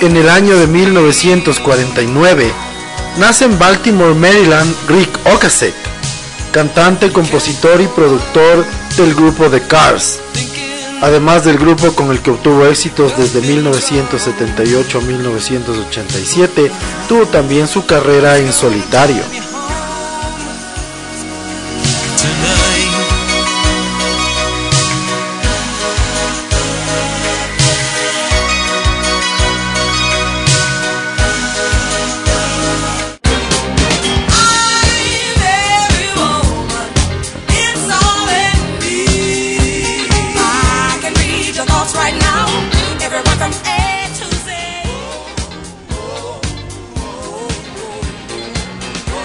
en el año de 1949, nace en Baltimore, Maryland, Rick Ocasek, cantante, compositor y productor del grupo The Cars, además del grupo con el que obtuvo éxitos desde 1978 a 1987, tuvo también su carrera en solitario.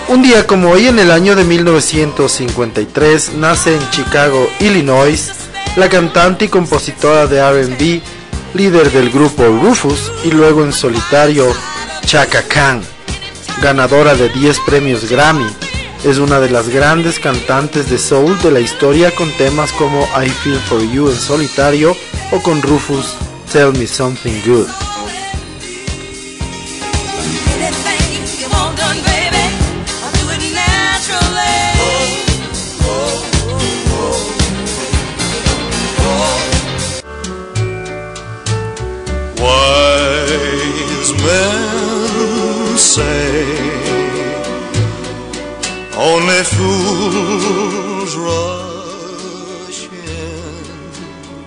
Un día como hoy en el año de 1953 nace en Chicago, Illinois, la cantante y compositora de RB, líder del grupo Rufus y luego en solitario Chaka Khan, ganadora de 10 premios Grammy. Es una de las grandes cantantes de soul de la historia con temas como I Feel For You en solitario o con Rufus Tell Me Something Good.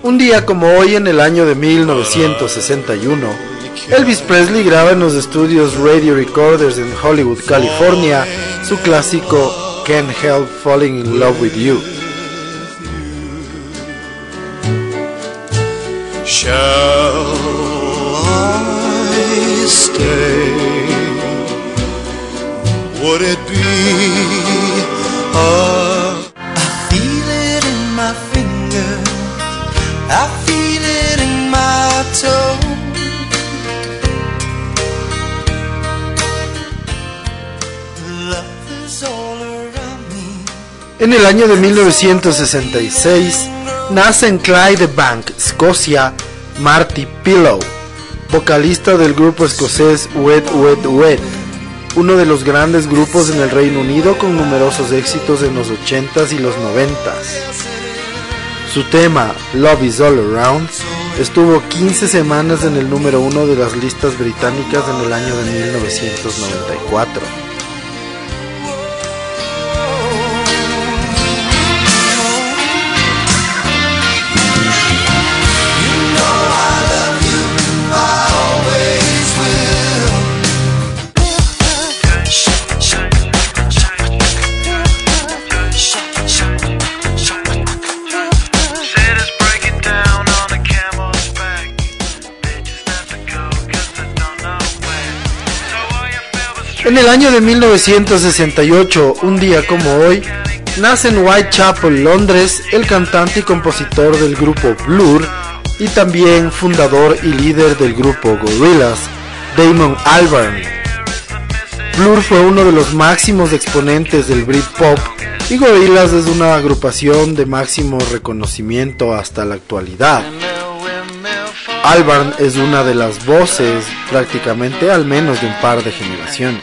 Un día como hoy en el año de 1961, Elvis Presley graba en los estudios Radio Recorders en Hollywood, California, su clásico Can't Help Falling in Love with You. En el año de 1966 nace en Clydebank, Escocia, Marty Pillow, vocalista del grupo escocés Wet Wet Wet, uno de los grandes grupos en el Reino Unido con numerosos éxitos en los 80s y los 90s. Su tema Love is All Around estuvo 15 semanas en el número uno de las listas británicas en el año de 1994. En el año de 1968, un día como hoy, nace en Whitechapel, Londres, el cantante y compositor del grupo Blur y también fundador y líder del grupo Gorillaz, Damon Albarn. Blur fue uno de los máximos exponentes del Britpop y Gorillaz es una agrupación de máximo reconocimiento hasta la actualidad. Albarn es una de las voces prácticamente al menos de un par de generaciones.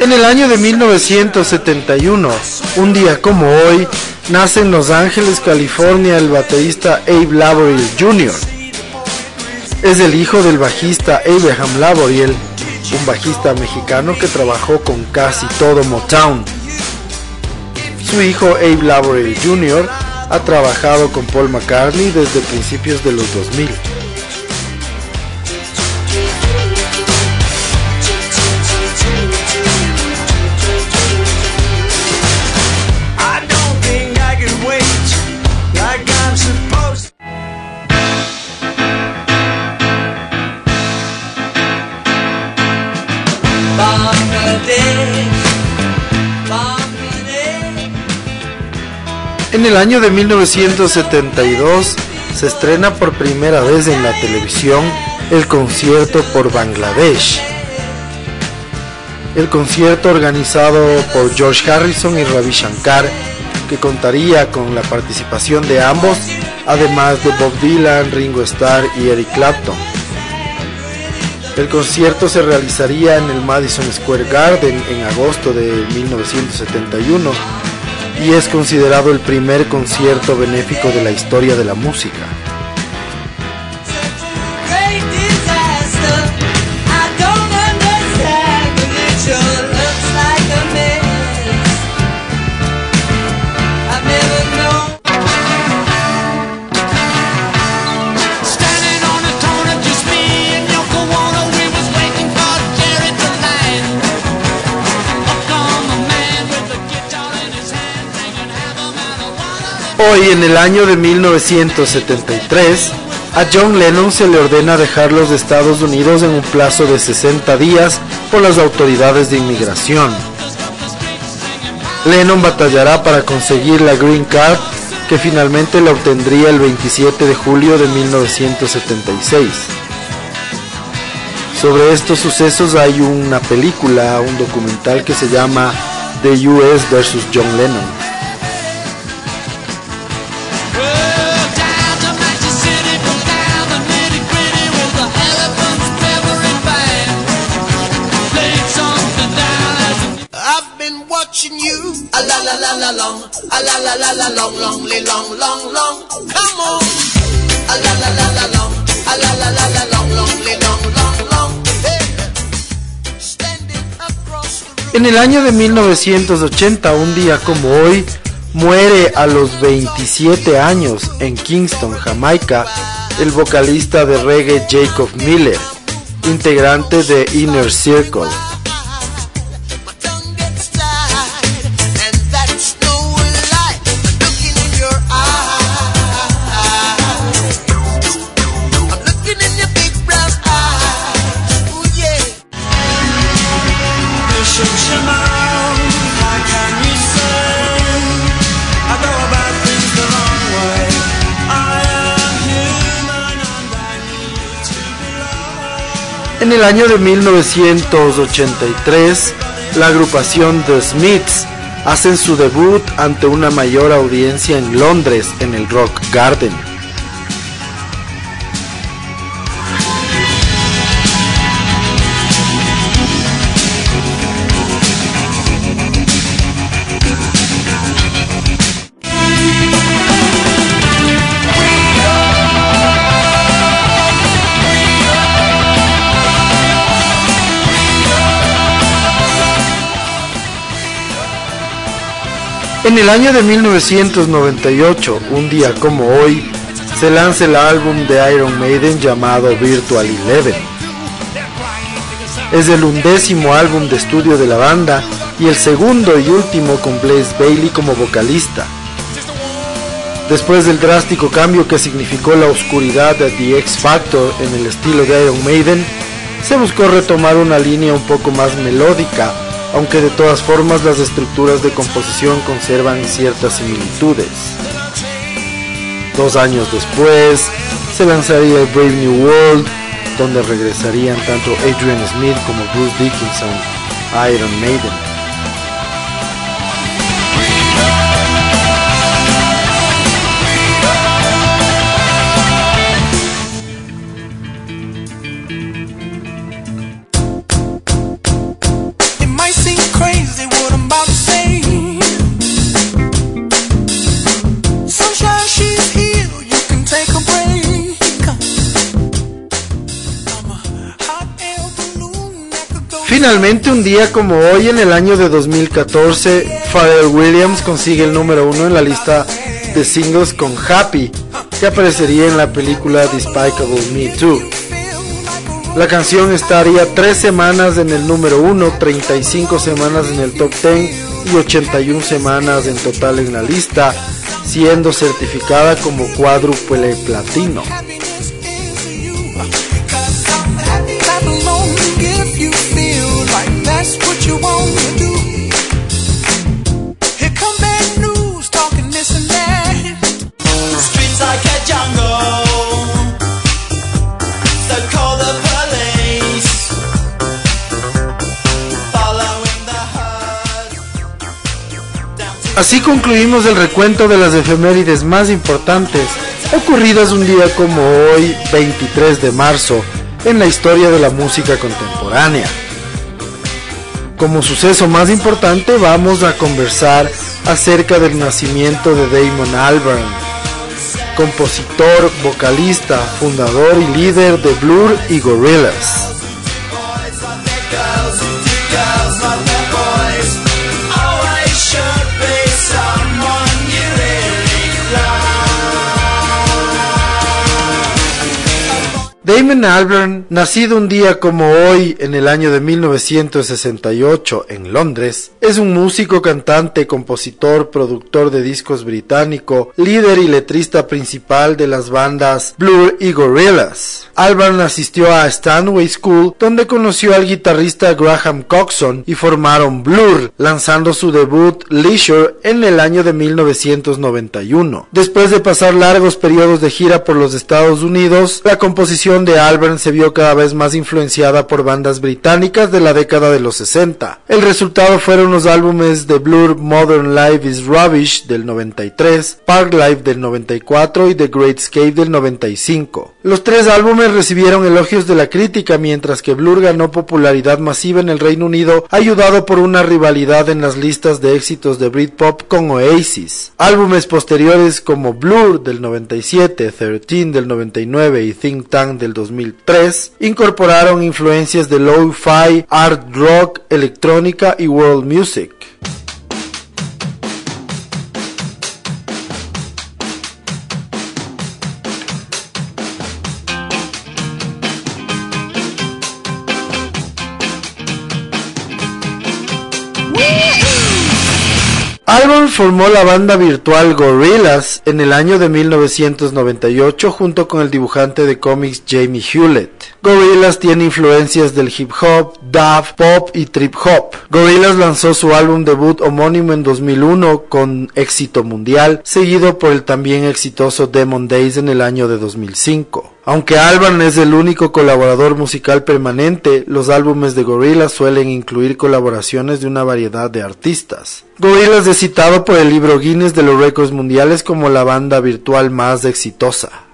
En el año de 1971, un día como hoy, nace en Los Ángeles, California, el baterista Abe Laboriel Jr. Es el hijo del bajista Abraham Laboriel un bajista mexicano que trabajó con casi todo Motown. Su hijo Abe Laborie Jr. ha trabajado con Paul McCartney desde principios de los 2000. En el año de 1972 se estrena por primera vez en la televisión el concierto por Bangladesh. El concierto organizado por George Harrison y Ravi Shankar, que contaría con la participación de ambos, además de Bob Dylan, Ringo Starr y Eric Clapton. El concierto se realizaría en el Madison Square Garden en agosto de 1971 y es considerado el primer concierto benéfico de la historia de la música. Hoy, en el año de 1973, a John Lennon se le ordena dejar los Estados Unidos en un plazo de 60 días por las autoridades de inmigración. Lennon batallará para conseguir la Green Card que finalmente la obtendría el 27 de julio de 1976. Sobre estos sucesos hay una película, un documental que se llama The US vs. John Lennon. En el año de 1980, un día como hoy, muere a los 27 años en Kingston, Jamaica, el vocalista de reggae Jacob Miller, integrante de Inner Circle. En el año de 1983, la agrupación The Smiths hacen su debut ante una mayor audiencia en Londres en el Rock Garden. En el año de 1998, un día como hoy, se lanza el álbum de Iron Maiden llamado Virtual Eleven. Es el undécimo álbum de estudio de la banda y el segundo y último con Blaze Bailey como vocalista. Después del drástico cambio que significó la oscuridad de The X Factor en el estilo de Iron Maiden, se buscó retomar una línea un poco más melódica aunque de todas formas las estructuras de composición conservan ciertas similitudes. Dos años después, se lanzaría Brave New World, donde regresarían tanto Adrian Smith como Bruce Dickinson a Iron Maiden. Finalmente, un día como hoy, en el año de 2014, Pharrell Williams consigue el número uno en la lista de singles con Happy, que aparecería en la película Despicable Me Too. La canción estaría tres semanas en el número uno, 35 semanas en el top 10 y 81 semanas en total en la lista, siendo certificada como cuádruple platino. Así concluimos el recuento de las efemérides más importantes ocurridas un día como hoy, 23 de marzo, en la historia de la música contemporánea. Como suceso más importante vamos a conversar acerca del nacimiento de Damon Albarn, compositor, vocalista, fundador y líder de Blur y Gorillaz. Damon Albarn, nacido un día como hoy en el año de 1968 en Londres, es un músico, cantante, compositor, productor de discos británico, líder y letrista principal de las bandas Blur y Gorillaz. Albarn asistió a Stanway School, donde conoció al guitarrista Graham Coxon y formaron Blur, lanzando su debut Leisure en el año de 1991. Después de pasar largos periodos de gira por los Estados Unidos, la composición de Albarn se vio cada vez más influenciada por bandas británicas de la década de los 60. El resultado fueron los álbumes de Blur Modern Life is Rubbish del 93, Park Life del 94 y The Great Escape del 95. Los tres álbumes recibieron elogios de la crítica mientras que Blur ganó popularidad masiva en el Reino Unido ayudado por una rivalidad en las listas de éxitos de Britpop con Oasis. Álbumes posteriores como Blur del 97, 13 del 99 y Think Tank del 2003, incorporaron influencias de lo-fi, art rock, electrónica y world music. Formó la banda virtual Gorillaz en el año de 1998 junto con el dibujante de cómics Jamie Hewlett. Gorillaz tiene influencias del hip hop, dub, pop y trip hop. Gorillaz lanzó su álbum debut homónimo en 2001 con éxito mundial, seguido por el también exitoso Demon Days en el año de 2005. Aunque Alban es el único colaborador musical permanente, los álbumes de Gorillaz suelen incluir colaboraciones de una variedad de artistas. Gorillaz es citado por el libro Guinness de los récords mundiales como la banda virtual más exitosa.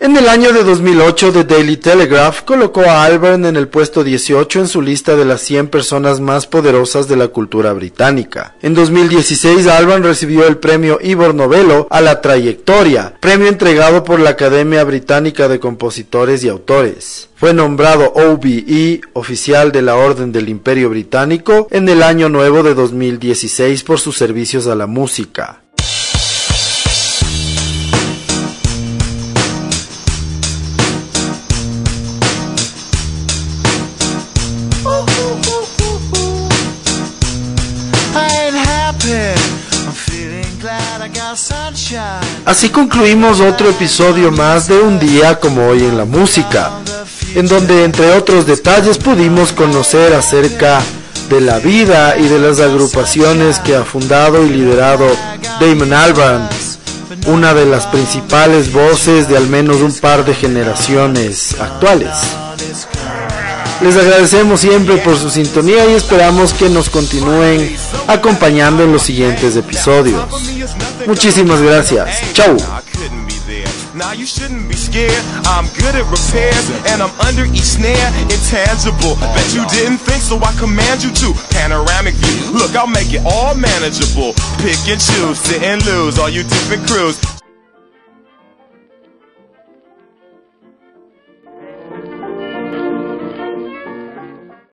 En el año de 2008, The Daily Telegraph colocó a Albarn en el puesto 18 en su lista de las 100 personas más poderosas de la cultura británica. En 2016, Albarn recibió el premio Ivor Novello a la trayectoria, premio entregado por la Academia Británica de Compositores y Autores. Fue nombrado OBE, oficial de la Orden del Imperio Británico, en el año nuevo de 2016 por sus servicios a la música. Así concluimos otro episodio más de un día como hoy en la música, en donde entre otros detalles pudimos conocer acerca de la vida y de las agrupaciones que ha fundado y liderado Damon Albarn, una de las principales voces de al menos un par de generaciones actuales. Les agradecemos siempre por su sintonía y esperamos que nos continúen acompañando en los siguientes episodios. Muchísimas gracias. Chau. Now you shouldn't be scared. I'm good at repairs, and I'm under each snare, intangible. Bet you didn't think, so I command you to. Panoramic view. Look, I'll make it all manageable. Pick and choose, sit and lose, all you different crews.